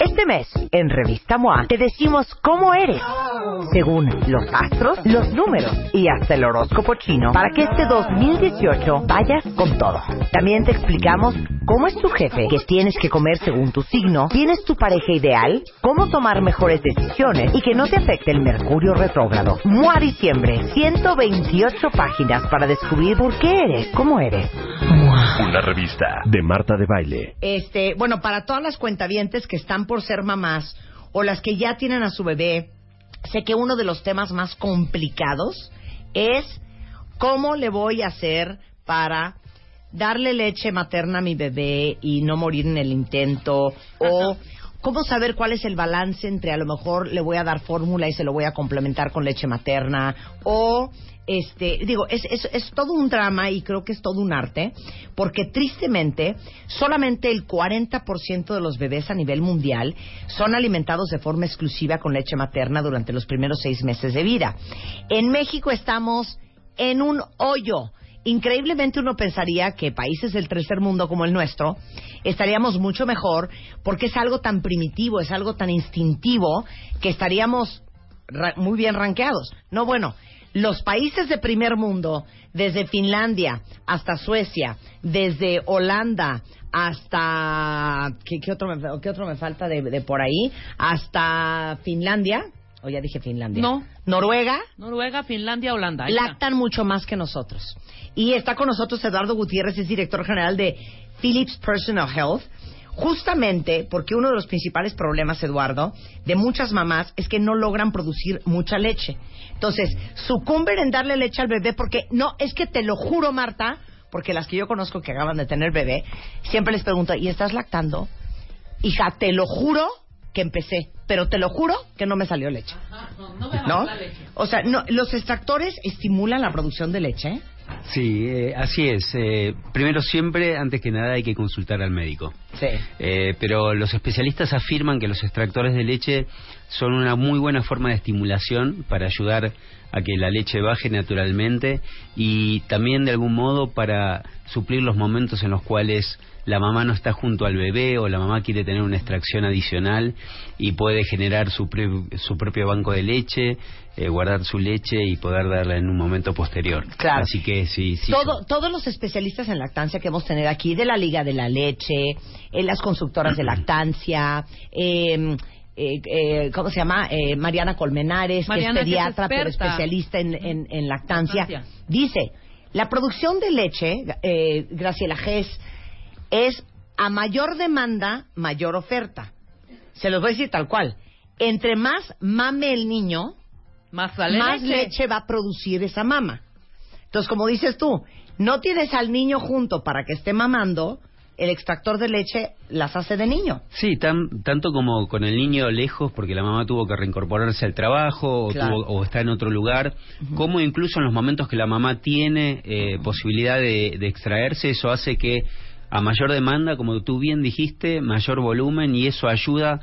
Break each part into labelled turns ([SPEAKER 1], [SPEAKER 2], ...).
[SPEAKER 1] Este mes, en Revista MOA, te decimos cómo eres, según los astros, los números y hasta el horóscopo chino, para que este 2018 vayas con todo. También te explicamos cómo es tu jefe, qué tienes que comer según tu signo, tienes tu pareja ideal, cómo tomar mejores decisiones y que no te afecte el mercurio retrógrado. MOA Diciembre, 128 páginas para descubrir por qué eres, cómo eres.
[SPEAKER 2] Una revista de Marta de Baile.
[SPEAKER 1] Este, bueno, para todas las cuentavientes que están por ser mamás o las que ya tienen a su bebé, sé que uno de los temas más complicados es cómo le voy a hacer para darle leche materna a mi bebé y no morir en el intento o cómo saber cuál es el balance entre a lo mejor le voy a dar fórmula y se lo voy a complementar con leche materna o este, digo, es, es, es, todo un drama y creo que es todo un arte, porque tristemente solamente el 40% de los bebés a nivel mundial son alimentados de forma exclusiva con leche materna durante los primeros seis meses de vida. En México estamos en un hoyo. Increíblemente uno pensaría que países del tercer mundo como el nuestro estaríamos mucho mejor porque es algo tan primitivo, es algo tan instintivo que estaríamos muy bien ranqueados. No, bueno, los países de primer mundo, desde Finlandia hasta Suecia, desde Holanda hasta ¿qué, otro, me, qué otro me falta de, por ahí? Hasta Finlandia, o ya dije Finlandia.
[SPEAKER 3] No.
[SPEAKER 1] Noruega.
[SPEAKER 3] Noruega, Finlandia, Holanda.
[SPEAKER 1] lactan mucho más que nosotros. Y está con nosotros Eduardo Gutiérrez, es director general de Philips Personal Health Justamente porque uno de los principales problemas, Eduardo, de muchas mamás es que no logran producir mucha leche. Entonces, sucumben en darle leche al bebé porque, no, es que te lo juro, Marta, porque las que yo conozco que acaban de tener bebé, siempre les pregunto, ¿y estás lactando? Hija, te lo juro que empecé, pero te lo juro que no me salió leche. no, Leche. O sea, no, los extractores estimulan la producción de leche.
[SPEAKER 4] Sí, eh, así es. Eh, primero siempre, antes que nada, hay que consultar al médico.
[SPEAKER 1] Sí.
[SPEAKER 4] Eh, pero los especialistas afirman que los extractores de leche son una muy buena forma de estimulación para ayudar a que la leche baje naturalmente y también de algún modo para suplir los momentos en los cuales la mamá no está junto al bebé o la mamá quiere tener una extracción adicional y puede generar su, su propio banco de leche, eh, guardar su leche y poder darla en un momento posterior.
[SPEAKER 1] Claro.
[SPEAKER 4] Así que sí, sí.
[SPEAKER 1] Todos los especialistas en lactancia que hemos tenido aquí, de la Liga de la Leche, en las constructoras de lactancia, eh, eh, ¿cómo se llama? Eh, Mariana Colmenares, que es pediatra, pero especialista en, en, lactancia, dice, la producción de leche, eh, Graciela Gess, es a mayor demanda, mayor oferta. Se los voy a decir tal cual. Entre más mame el niño,
[SPEAKER 3] más,
[SPEAKER 1] leche. leche va a producir esa mama. Entonces, como dices tú, no tienes al niño junto para que esté mamando, el extractor de leche las hace de niño.
[SPEAKER 4] Sí, tanto como con el niño lejos, porque la mamá tuvo que reincorporarse al trabajo o, está en otro lugar, como incluso en los momentos que la mamá tiene eh, posibilidad de, de extraerse, eso hace que a mayor demanda, como tú bien dijiste, mayor volumen y eso ayuda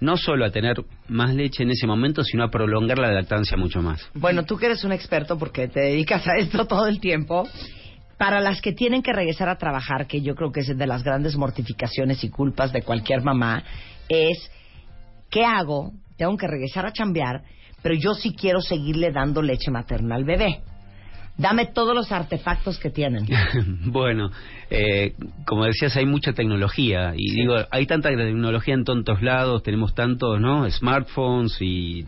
[SPEAKER 4] no solo a tener más leche en ese momento, sino a prolongar la lactancia mucho más.
[SPEAKER 1] Bueno, tú que eres un experto porque te dedicas a esto todo el tiempo, para las que tienen que regresar a trabajar, que yo creo que es de las grandes mortificaciones y culpas de cualquier mamá, es, ¿qué hago? Tengo que regresar a chambear, pero yo sí quiero seguirle dando leche materna al bebé. Dame todos los artefactos que tienen.
[SPEAKER 4] bueno, eh, como decías, hay mucha tecnología. Y digo, hay tanta tecnología en tantos lados, tenemos tantos, ¿no? Smartphones y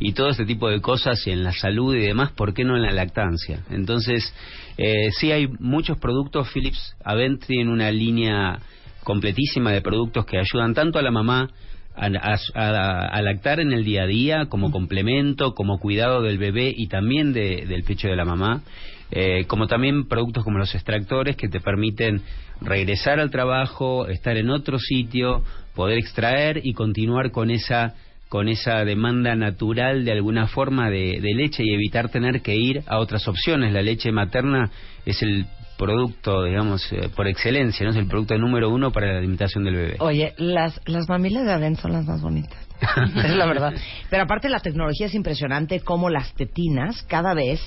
[SPEAKER 4] y todo este tipo de cosas y en la salud y demás, ¿por qué no en la lactancia? Entonces, eh, sí hay muchos productos, Philips Avent tiene una línea completísima de productos que ayudan tanto a la mamá a, a- a- a lactar en el día a día como complemento, como cuidado del bebé y también de- del pecho de la mamá, eh, como también productos como los extractores que te permiten regresar al trabajo, estar en otro sitio, poder extraer y continuar con esa con esa demanda natural de alguna forma de, de leche y evitar tener que ir a otras opciones. La leche materna es el producto, digamos, eh, por excelencia, ¿no? Es el producto número uno para la alimentación del bebé.
[SPEAKER 1] Oye, las, las mamilas de adentro son las más bonitas. es la verdad. Pero aparte la tecnología es impresionante cómo las tetinas cada vez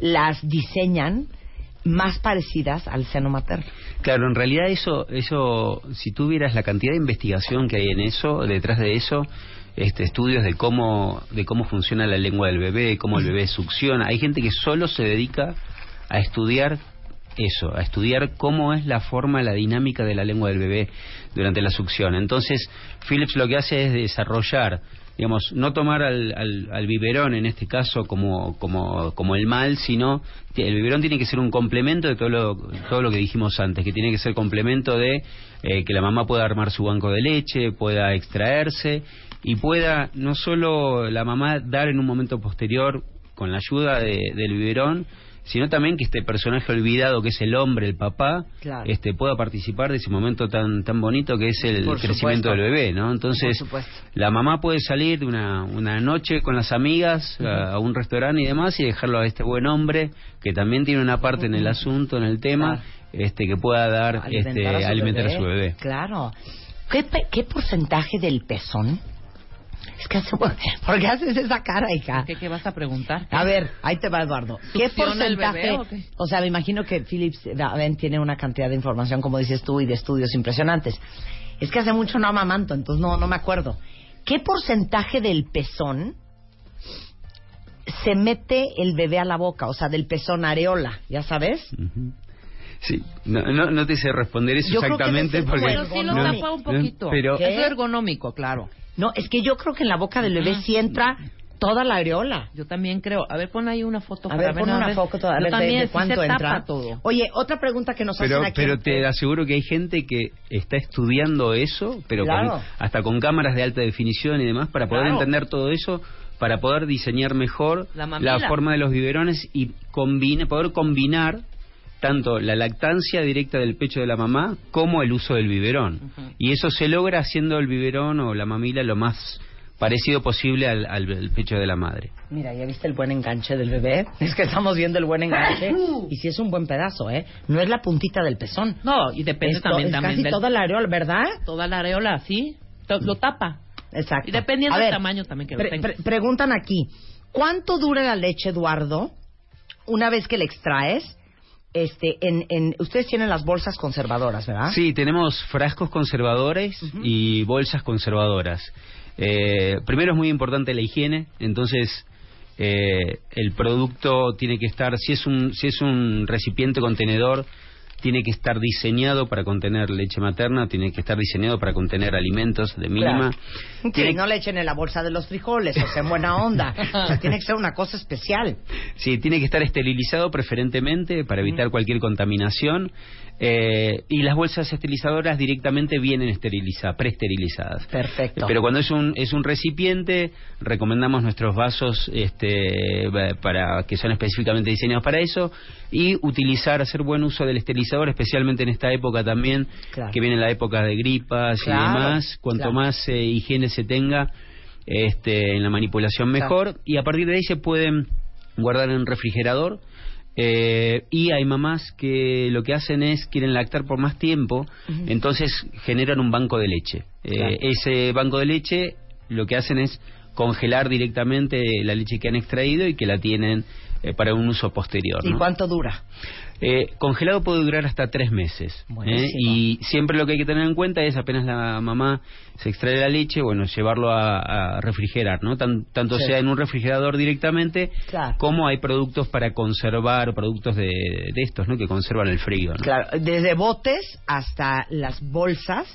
[SPEAKER 1] las diseñan más parecidas al seno materno.
[SPEAKER 4] Claro, en realidad eso, eso, si tú vieras la cantidad de investigación que hay en eso, detrás de eso, este, estudios de cómo, de cómo funciona la lengua del bebé, cómo el bebé succiona. Hay gente que solo se dedica a estudiar eso, a estudiar cómo es la forma, la dinámica de la lengua del bebé durante la succión. Entonces, Philips lo que hace es desarrollar, digamos, no tomar al, al, al biberón en este caso como, como, como el mal, sino el biberón tiene que ser un complemento de todo lo, todo lo que dijimos antes, que tiene que ser complemento de eh, que la mamá pueda armar su banco de leche, pueda extraerse y pueda no solo la mamá dar en un momento posterior con la ayuda de, del biberón, sino también que este personaje olvidado que es el hombre, el papá,
[SPEAKER 1] Claro.
[SPEAKER 4] este pueda participar de ese momento tan tan bonito que es el
[SPEAKER 1] Por
[SPEAKER 4] crecimiento
[SPEAKER 1] supuesto.
[SPEAKER 4] del bebé, ¿no? Entonces, la mamá puede salir de una, una noche con las amigas a, a un restaurante y demás y dejarlo a este buen hombre que también tiene una parte en el asunto, en el tema, este que pueda dar este
[SPEAKER 1] a
[SPEAKER 4] alimentar
[SPEAKER 1] bebé.
[SPEAKER 4] a su bebé.
[SPEAKER 1] Claro. ¿Qué, qué porcentaje del pezón? Es que hace, ¿por qué haces esa cara, hija?
[SPEAKER 3] ¿Qué, qué vas a preguntar?
[SPEAKER 1] A ver, ahí te va Eduardo. ¿Qué
[SPEAKER 3] ¿Succiona el
[SPEAKER 1] porcentaje?
[SPEAKER 3] bebé o qué?
[SPEAKER 1] O sea, me imagino que Philips Daven tiene una cantidad de información, como dices tú, y de estudios impresionantes. Es que hace mucho no amamanto, entonces no, no me acuerdo. ¿Qué porcentaje del pezón se mete el bebé a la boca? O sea, del pezón areola, ¿ya sabes?
[SPEAKER 4] Sí, no, no, no te sé responder eso
[SPEAKER 1] Yo creo que
[SPEAKER 4] exactamente porque
[SPEAKER 3] Pero sí lo
[SPEAKER 1] no,
[SPEAKER 3] tapa un poquito.
[SPEAKER 4] pero-.
[SPEAKER 3] Es ergonómico, claro.
[SPEAKER 1] No, es que yo creo que en la boca del bebé
[SPEAKER 3] Ajá.
[SPEAKER 1] sí entra toda la areola.
[SPEAKER 3] Yo también creo. A ver, pon ahí una foto.
[SPEAKER 1] A
[SPEAKER 3] para
[SPEAKER 1] ver, pon una foto a ver de-
[SPEAKER 3] también,
[SPEAKER 1] de, cuánto entra.
[SPEAKER 3] todo.
[SPEAKER 1] Oye, otra pregunta que nos
[SPEAKER 4] pero,
[SPEAKER 1] hacen aquí.
[SPEAKER 4] pero te aseguro que hay gente que está estudiando eso, pero
[SPEAKER 1] Claro.
[SPEAKER 4] con- hasta con cámaras de alta definición y demás, para poder
[SPEAKER 3] Claro.
[SPEAKER 4] entender todo eso, para poder diseñar mejor
[SPEAKER 3] La mamila.
[SPEAKER 4] forma de los biberones y combine, poder combinar tanto la lactancia directa del pecho de la mamá como el uso del biberón. Y eso se logra haciendo el biberón o la mamila lo más parecido posible al, al- al pecho de la madre.
[SPEAKER 1] Mira, ¿ya viste el buen enganche del bebé? Es que estamos viendo el buen enganche. y sí es un buen pedazo, ¿eh? No es la puntita del pezón.
[SPEAKER 3] No, y depende también,
[SPEAKER 1] es
[SPEAKER 3] también
[SPEAKER 1] casi
[SPEAKER 3] del-
[SPEAKER 1] toda la areola, ¿verdad?
[SPEAKER 3] toda la areola, sí. To- Lo tapa.
[SPEAKER 1] Exacto.
[SPEAKER 3] Y dependiendo del tamaño también que lo
[SPEAKER 1] pre-
[SPEAKER 3] tenga.
[SPEAKER 1] pre- preguntan aquí, ¿cuánto dura la leche, Eduardo, una vez que la extraes? Este, en, en, ustedes tienen las bolsas conservadoras, ¿verdad?
[SPEAKER 4] Sí, tenemos frascos conservadores y bolsas conservadoras. Eh, primero es muy importante la higiene, entonces eh, el producto tiene que estar, si es un, si es un recipiente contenedor, tiene que estar diseñado para contener leche materna, tiene que estar diseñado para contener alimentos de mínima.
[SPEAKER 1] Sí,
[SPEAKER 4] Tiene-
[SPEAKER 1] no le echen en la bolsa de los frijoles, o sea, en buena onda. O sea, tiene que ser una cosa especial.
[SPEAKER 4] Sí, tiene que estar esterilizado preferentemente para evitar cualquier contaminación. eh, y las bolsas esterilizadoras directamente vienen esterilizadas, preesterilizadas.
[SPEAKER 1] Perfecto.
[SPEAKER 4] Pero cuando es un, es un recipiente, recomendamos nuestros vasos este, eh, para que son específicamente diseñados para eso y utilizar, hacer buen uso del esterilizador, especialmente en esta época también,
[SPEAKER 1] Claro.
[SPEAKER 4] que viene la época de gripas
[SPEAKER 1] Claro,
[SPEAKER 4] y demás. Cuanto
[SPEAKER 1] claro.
[SPEAKER 4] más eh, higiene se tenga este, en la manipulación, mejor. Y a partir de ahí se pueden guardar en un refrigerador. Eh, y hay mamás que lo que hacen es quieren lactar por más tiempo, entonces generan un banco de leche. Eh, ese banco de leche lo que hacen es congelar directamente la leche que han extraído y que la tienen eh, para un uso posterior.
[SPEAKER 1] ¿Y
[SPEAKER 4] ¿no?
[SPEAKER 1] cuánto dura?
[SPEAKER 4] Eh, congelado puede durar hasta tres meses. ¿eh? Y siempre lo que hay que tener en cuenta es apenas la mamá se extrae la leche, bueno, llevarlo a, a refrigerar, ¿no? Tan- tanto
[SPEAKER 1] Sí.
[SPEAKER 4] sea en un refrigerador directamente,
[SPEAKER 1] Claro.
[SPEAKER 4] como hay productos para conservar, productos de, de estos, ¿no? Que conservan el frío, ¿no?
[SPEAKER 1] Claro, desde botes hasta las bolsas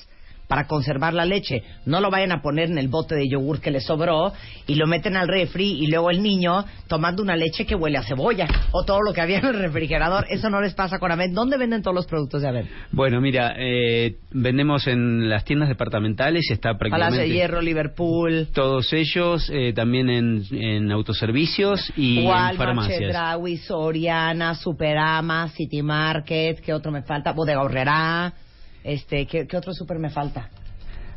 [SPEAKER 1] para conservar la leche. No lo vayan a poner en el bote de yogur que le sobró y lo meten al refri y luego el niño tomando una leche que huele a cebolla o todo lo que había en el refrigerador. Eso no les pasa con Avent. ¿Dónde venden todos los productos de Avent?
[SPEAKER 4] Bueno, mira, eh, vendemos en las tiendas departamentales, está
[SPEAKER 1] Palacio
[SPEAKER 4] prácticamente
[SPEAKER 1] de Hierro, Liverpool,
[SPEAKER 4] todos ellos, eh, también en, en autoservicios y en
[SPEAKER 1] Walmart,
[SPEAKER 4] farmacias.
[SPEAKER 1] Chedraui, Soriana, Superama, City Market, ¿qué otro me falta? Bodega Horrera, este, ¿qué, qué otro super me falta?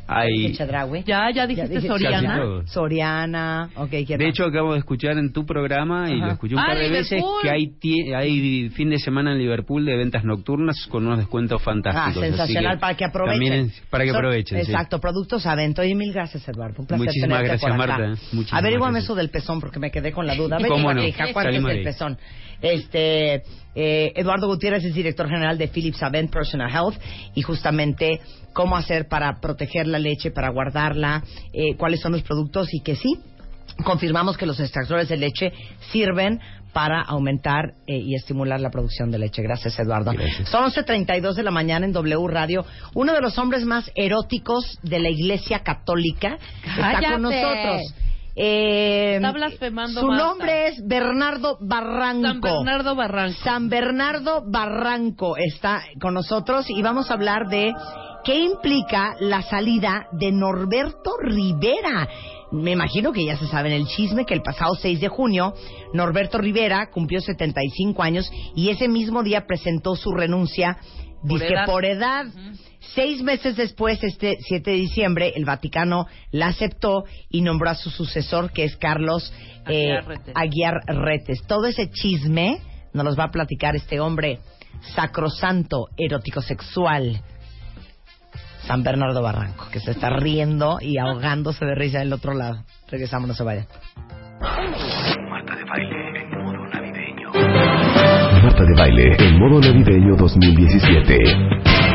[SPEAKER 4] Hay,
[SPEAKER 1] Chedraui.
[SPEAKER 3] Ya, ya dijiste
[SPEAKER 1] dije-
[SPEAKER 3] Soriana.
[SPEAKER 1] Soriana, ok, ¿qué
[SPEAKER 4] de hecho, acabo de escuchar en tu programa y
[SPEAKER 1] Ajá.
[SPEAKER 4] lo escuché un
[SPEAKER 3] Ah,
[SPEAKER 4] par de veces que hay, tie- hay fin de semana en Liverpool de ventas nocturnas con unos descuentos
[SPEAKER 1] Ah,
[SPEAKER 4] fantásticos. así
[SPEAKER 1] sensacional para que aprovechen.
[SPEAKER 4] también para que aprovechen. sí.
[SPEAKER 1] Exacto, productos Avento. Y mil gracias, Eduardo. Un placer
[SPEAKER 4] Muchísimas
[SPEAKER 1] tenerte
[SPEAKER 4] gracias,
[SPEAKER 1] por acá.
[SPEAKER 4] Marta. Muchísimas
[SPEAKER 1] Averíguame
[SPEAKER 4] gracias.
[SPEAKER 1] eso del pezón porque me quedé con la duda.
[SPEAKER 4] ¿Cómo no?
[SPEAKER 1] hija, ¿cuánto es el pezón? Este, eh, Eduardo Gutiérrez es director general de Philips Avent Personal Health y justamente cómo hacer para proteger la leche, para guardarla, eh, cuáles son los productos y que sí, confirmamos que los extractores de leche sirven para aumentar eh, y estimular la producción de leche. Gracias, Eduardo.
[SPEAKER 4] Gracias.
[SPEAKER 1] Son 11.32 de la mañana en W Radio. Uno de los hombres más eróticos de la Iglesia Católica está con nosotros. Eh,
[SPEAKER 3] Está blasfemando,
[SPEAKER 1] Su
[SPEAKER 3] Marta.
[SPEAKER 1] nombre es Bernardo Barranco.
[SPEAKER 3] San Bernardo Barranco.
[SPEAKER 1] San Bernardo Barranco está con nosotros y vamos a hablar de qué implica la salida de Norberto Rivera. Me imagino que ya se saben el chisme que el pasado 6 de junio Norberto Rivera cumplió 75 años y ese mismo día presentó su renuncia
[SPEAKER 3] Por edad.
[SPEAKER 1] por edad. Seis meses después, este 7 de diciembre, el Vaticano la aceptó y nombró a su sucesor, que es Carlos eh,
[SPEAKER 3] Aguiar Retes.
[SPEAKER 1] Aguiar Retes. Todo ese chisme nos los va a platicar este hombre sacrosanto, erótico sexual, San Bernardo Barranco, que se está riendo y ahogándose de risa del otro lado. Regresamos, no se vayan.
[SPEAKER 2] Marta de baile en modo navideño. Marta de baile en modo navideño 2017.